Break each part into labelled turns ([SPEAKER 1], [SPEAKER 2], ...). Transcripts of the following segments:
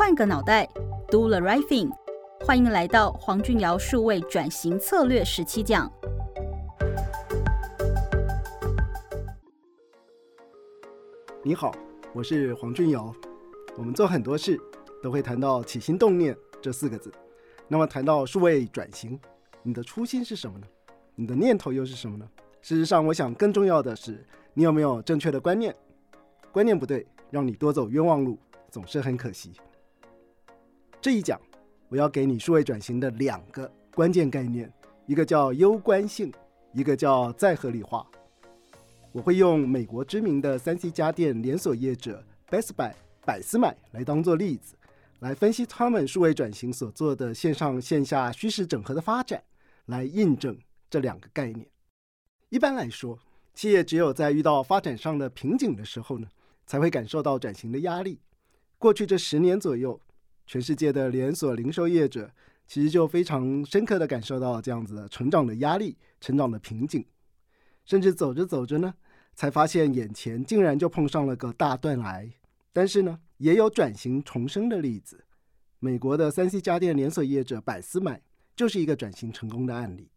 [SPEAKER 1] 换个脑袋，Do the right thing。欢迎来到黄俊尧数位转型策略十七讲。
[SPEAKER 2] 你好，我是黄俊尧。我们做很多事都会谈到起心动念这四个字。那么谈到数位转型，你的初心是什么呢？你的念头又是什么呢？事实上，我想更重要的是，你有没有正确的观念？观念不对，让你多走冤枉路，总是很可惜。这一讲，我要给你数位转型的两个关键概念，一个叫攸关性，一个叫再合理化。我会用美国知名的三 C 家电连锁业者 Best Buy 百思买来当做例子，来分析他们数位转型所做的线上线下虚实整合的发展，来印证这两个概念。一般来说，企业只有在遇到发展上的瓶颈的时候呢，才会感受到转型的压力。过去这十年左右。全世界的连锁零售业者其实就非常深刻的感受到这样子的成长的压力、成长的瓶颈，甚至走着走着呢，才发现眼前竟然就碰上了个大断崖。但是呢，也有转型重生的例子。美国的三 C 家电连锁业者百思买就是一个转型成功的案例。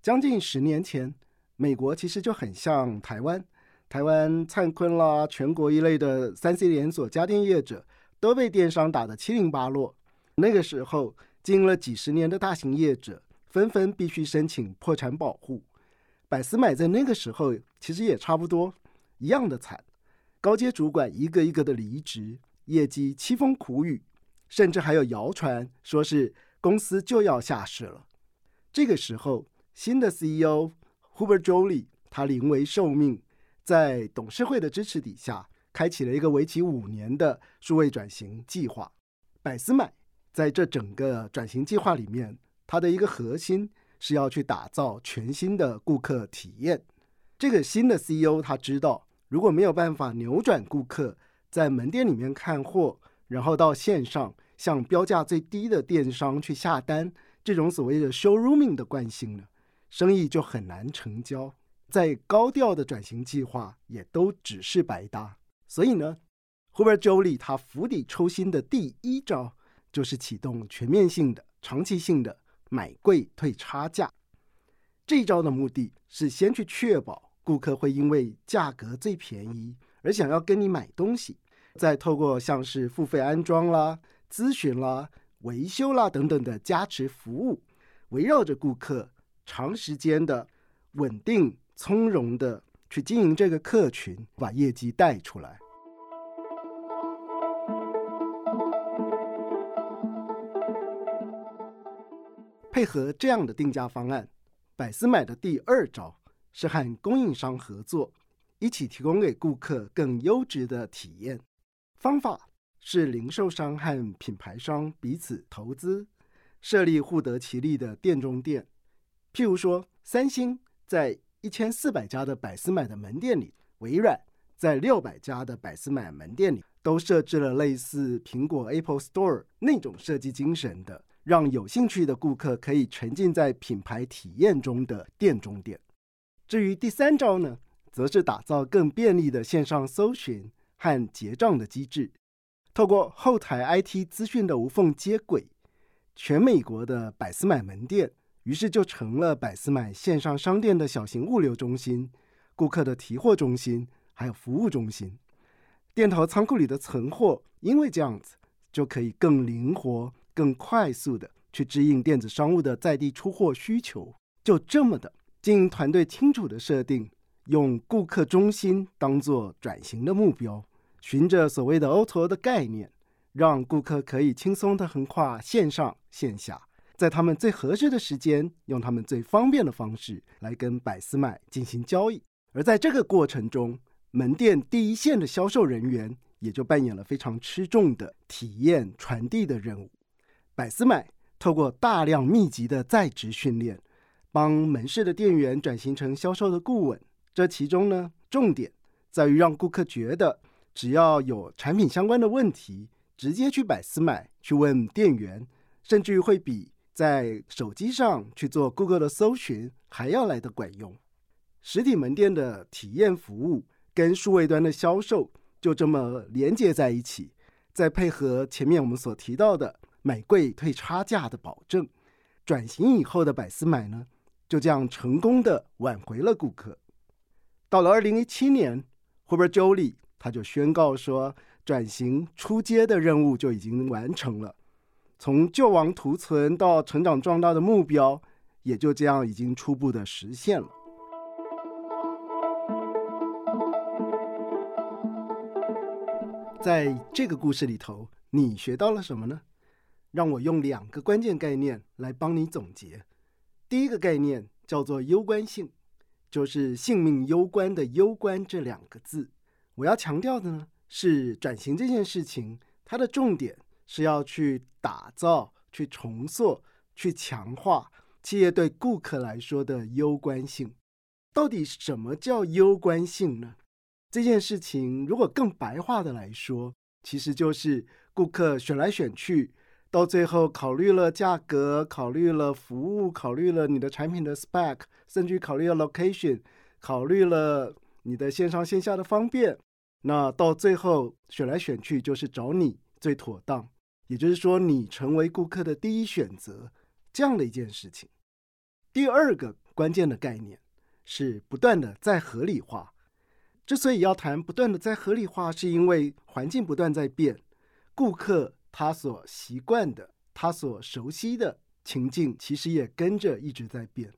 [SPEAKER 2] 将近十年前，美国其实就很像台湾，台湾灿坤啦、全国一类的三 C 连锁家电业者。都被电商打得七零八落。那个时候，经营了几十年的大型业者纷纷必须申请破产保护。百思买在那个时候其实也差不多一样的惨，高阶主管一个一个的离职，业绩凄风苦雨，甚至还有谣传说是公司就要下市了。这个时候，新的 CEO Hubert Joly 他临危受命，在董事会的支持底下。开启了一个为期五年的数位转型计划。百思买在这整个转型计划里面，它的一个核心是要去打造全新的顾客体验。这个新的 CEO 他知道，如果没有办法扭转顾客在门店里面看货，然后到线上向标价最低的电商去下单，这种所谓的 showrooming 的惯性呢，生意就很难成交。在高调的转型计划也都只是白搭。所以呢，Huber Jolie 他釜底抽薪的第一招就是启动全面性的、长期性的买贵退差价。这一招的目的是先去确保顾客会因为价格最便宜而想要跟你买东西，再透过像是付费安装啦、咨询啦、维修啦等等的加持服务，围绕着顾客长时间的稳定从容的。去经营这个客群，把业绩带出来。配合这样的定价方案，百思买的第二招是和供应商合作，一起提供给顾客更优质的体验。方法是零售商和品牌商彼此投资，设立互得其利的店中店。譬如说，三星在一千四百家的百思买的门店里，微软在六百家的百思买门店里都设置了类似苹果 Apple Store 那种设计精神的，让有兴趣的顾客可以沉浸在品牌体验中的店中店。至于第三招呢，则是打造更便利的线上搜寻和结账的机制，透过后台 IT 资讯的无缝接轨，全美国的百思买门店。于是就成了百思买线上商店的小型物流中心、顾客的提货中心，还有服务中心。店头仓库里的存货，因为这样子就可以更灵活、更快速的去支应电子商务的在地出货需求。就这么的，经营团队清楚的设定，用顾客中心当做转型的目标，循着所谓的 O2O 的概念，让顾客可以轻松的横跨线上线下。在他们最合适的时间，用他们最方便的方式来跟百思买进行交易。而在这个过程中，门店第一线的销售人员也就扮演了非常吃重的体验传递的任务。百思买透过大量密集的在职训练，帮门市的店员转型成销售的顾问。这其中呢，重点在于让顾客觉得，只要有产品相关的问题，直接去百思买去问店员，甚至于会比。在手机上去做 Google 的搜寻还要来的管用，实体门店的体验服务跟数位端的销售就这么连接在一起，再配合前面我们所提到的买贵退差价的保证，转型以后的百思买呢，就这样成功的挽回了顾客。到了二零一七年，Hubert Joly 他就宣告说，转型出街的任务就已经完成了，从救亡图存到成长壮大的目标，也就这样已经初步的实现了。在这个故事里头，你学到了什么呢？让我用两个关键概念来帮你总结。第一个概念叫做攸关性，就是性命攸关的“攸关”这两个字。我要强调的呢是，转型这件事情，它的重点是要去打造、去重塑、去强化企业对顾客来说的攸关性。到底什么叫攸关性呢？这件事情如果更白话的来说，其实就是顾客选来选去，到最后考虑了价格，考虑了服务，考虑了你的产品的 spec，甚至考虑了 location，考虑了你的线上线下的方便，那到最后选来选去就是找你最妥当，也就是说你成为顾客的第一选择这样的一件事情。第二个关键的概念是不断的在合理化。之所以要谈不断的在合理化，是因为环境不断在变，顾客他所习惯的、他所熟悉的情境，其实也跟着一直在变。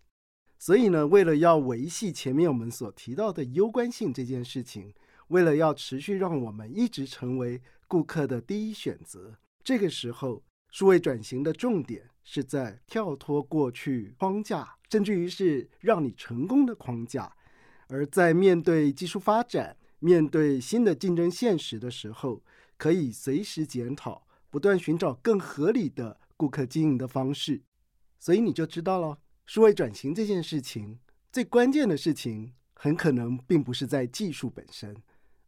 [SPEAKER 2] 所以呢，为了要维系前面我们所提到的攸关性这件事情，为了要持续让我们一直成为顾客的第一选择，这个时候数位转型的重点是在跳脱过去框架，甚至于是让你成功的框架。而在面对技术发展、面对新的竞争现实的时候，可以随时检讨，不断寻找更合理的顾客经营的方式。所以你就知道了，数位转型这件事情最关键的事情，很可能并不是在技术本身，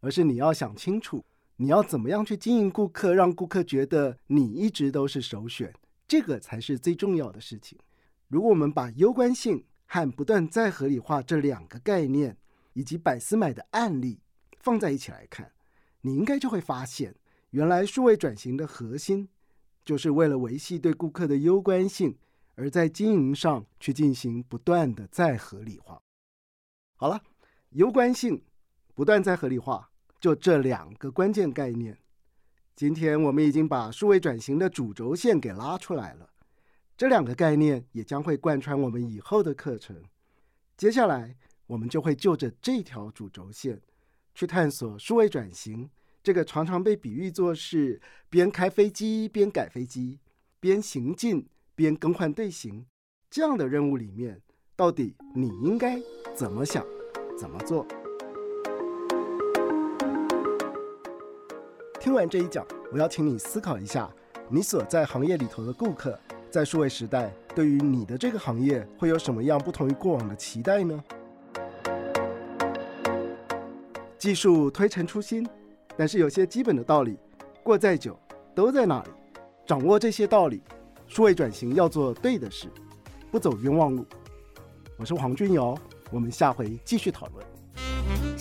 [SPEAKER 2] 而是你要想清楚，你要怎么样去经营顾客，让顾客觉得你一直都是首选，这个才是最重要的事情。如果我们把攸关性，和不断再合理化这两个概念，以及百思买的案例放在一起来看，你应该就会发现，原来数位转型的核心，就是为了维系对顾客的攸关性，而在经营上去进行不断的再合理化。好了，攸关性不断再合理化，就这两个关键概念。今天我们已经把数位转型的主轴线给拉出来了。这两个概念也将会贯穿我们以后的课程。接下来，我们就会就着这条主轴线，去探索数位转型这个常常被比喻作是边开飞机边改飞机、边行进边更换队形这样的任务里面，到底你应该怎么想、怎么做？听完这一讲，我要请你思考一下，你所在行业里头的顾客。在数位时代，对于你的这个行业会有什么样不同于过往的期待呢？技术推陈出新，但是有些基本的道理，过再久都在那里。掌握这些道理，数位转型要做对的事，不走冤枉路。我是黄君尧，我们下回继续讨论。